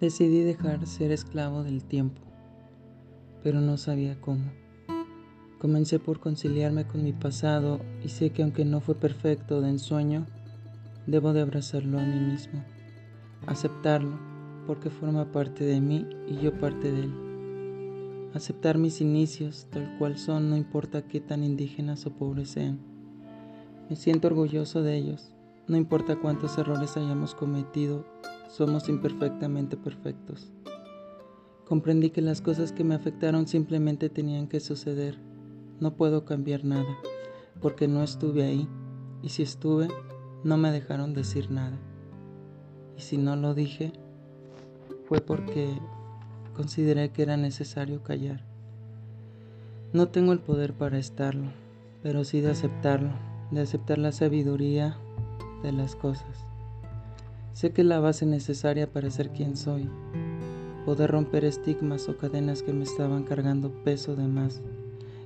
Decidí dejar ser esclavo del tiempo, pero no sabía cómo. Comencé por conciliarme con mi pasado y sé que aunque no fue perfecto de ensueño, debo de abrazarlo a mí mismo, aceptarlo porque forma parte de mí y yo parte de él. Aceptar mis inicios tal cual son no importa qué tan indígenas o pobres sean. Me siento orgulloso de ellos, no importa cuántos errores hayamos cometido, somos imperfectamente perfectos. Comprendí que las cosas que me afectaron simplemente tenían que suceder no puedo cambiar nada, porque no estuve ahí, y si estuve, no me dejaron decir nada. Y si no lo dije, fue porque consideré que era necesario callar. No tengo el poder para estarlo, pero sí de aceptarlo, de aceptar la sabiduría de las cosas. Sé que la base necesaria para ser quien soy, poder romper estigmas o cadenas que me estaban cargando peso de más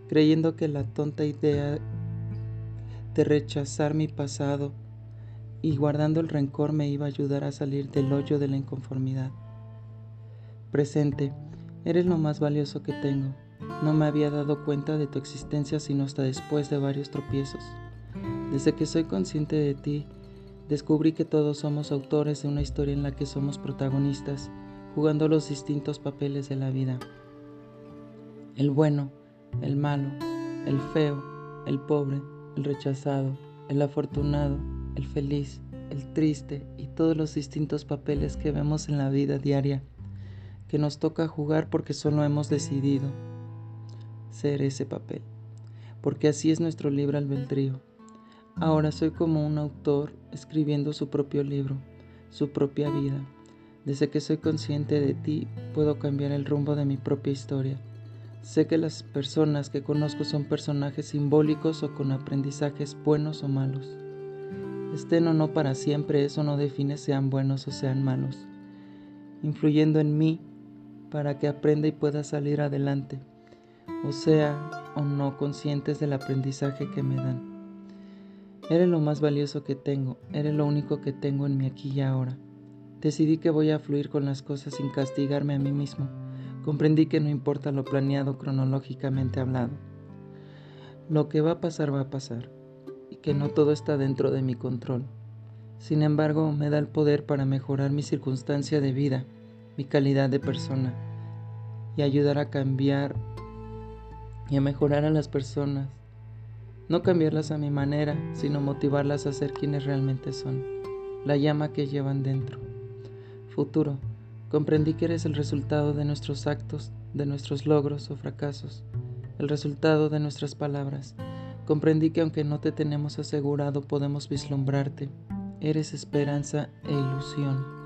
creyendo que la tonta idea de rechazar mi pasado y guardando el rencor me iba a ayudar a salir del hoyo de la inconformidad. Presente, eres lo más valioso que tengo. No me había dado cuenta de tu existencia sino hasta después de varios tropiezos. Desde que soy consciente de ti, descubrí que todos somos autores de una historia en la que somos protagonistas, jugando los distintos papeles de la vida. El bueno, el malo, el feo, el pobre, el rechazado, el afortunado, el feliz, el triste y todos los distintos papeles que vemos en la vida diaria, que nos toca jugar porque solo hemos decidido ser ese papel, porque así es nuestro libre albedrío. Ahora soy como un autor escribiendo su propio libro, su propia vida. Desde que soy consciente de ti, puedo cambiar el rumbo de mi propia historia Sé que las personas que conozco son personajes simbólicos o con aprendizajes buenos o malos. Estén o no para siempre, eso no define sean buenos o sean malos, influyendo en mí para que aprenda y pueda salir adelante, o sea o no conscientes del aprendizaje que me dan. Eres lo más valioso que tengo, eres lo único que tengo en mi aquí y ahora. Decidí que voy a fluir con las cosas sin castigarme a mí mismo comprendí que no importa lo planeado cronológicamente hablado. Lo que va a pasar va a pasar y que no todo está dentro de mi control. Sin embargo, me da el poder para mejorar mi circunstancia de vida, mi calidad de persona y ayudar a cambiar y a mejorar a las personas. No cambiarlas a mi manera, sino motivarlas a ser quienes realmente son, la llama que llevan dentro. Futuro. Comprendí que eres el resultado de nuestros actos, de nuestros logros o fracasos, el resultado de nuestras palabras. Comprendí que aunque no te tenemos asegurado, podemos vislumbrarte. Eres esperanza e ilusión.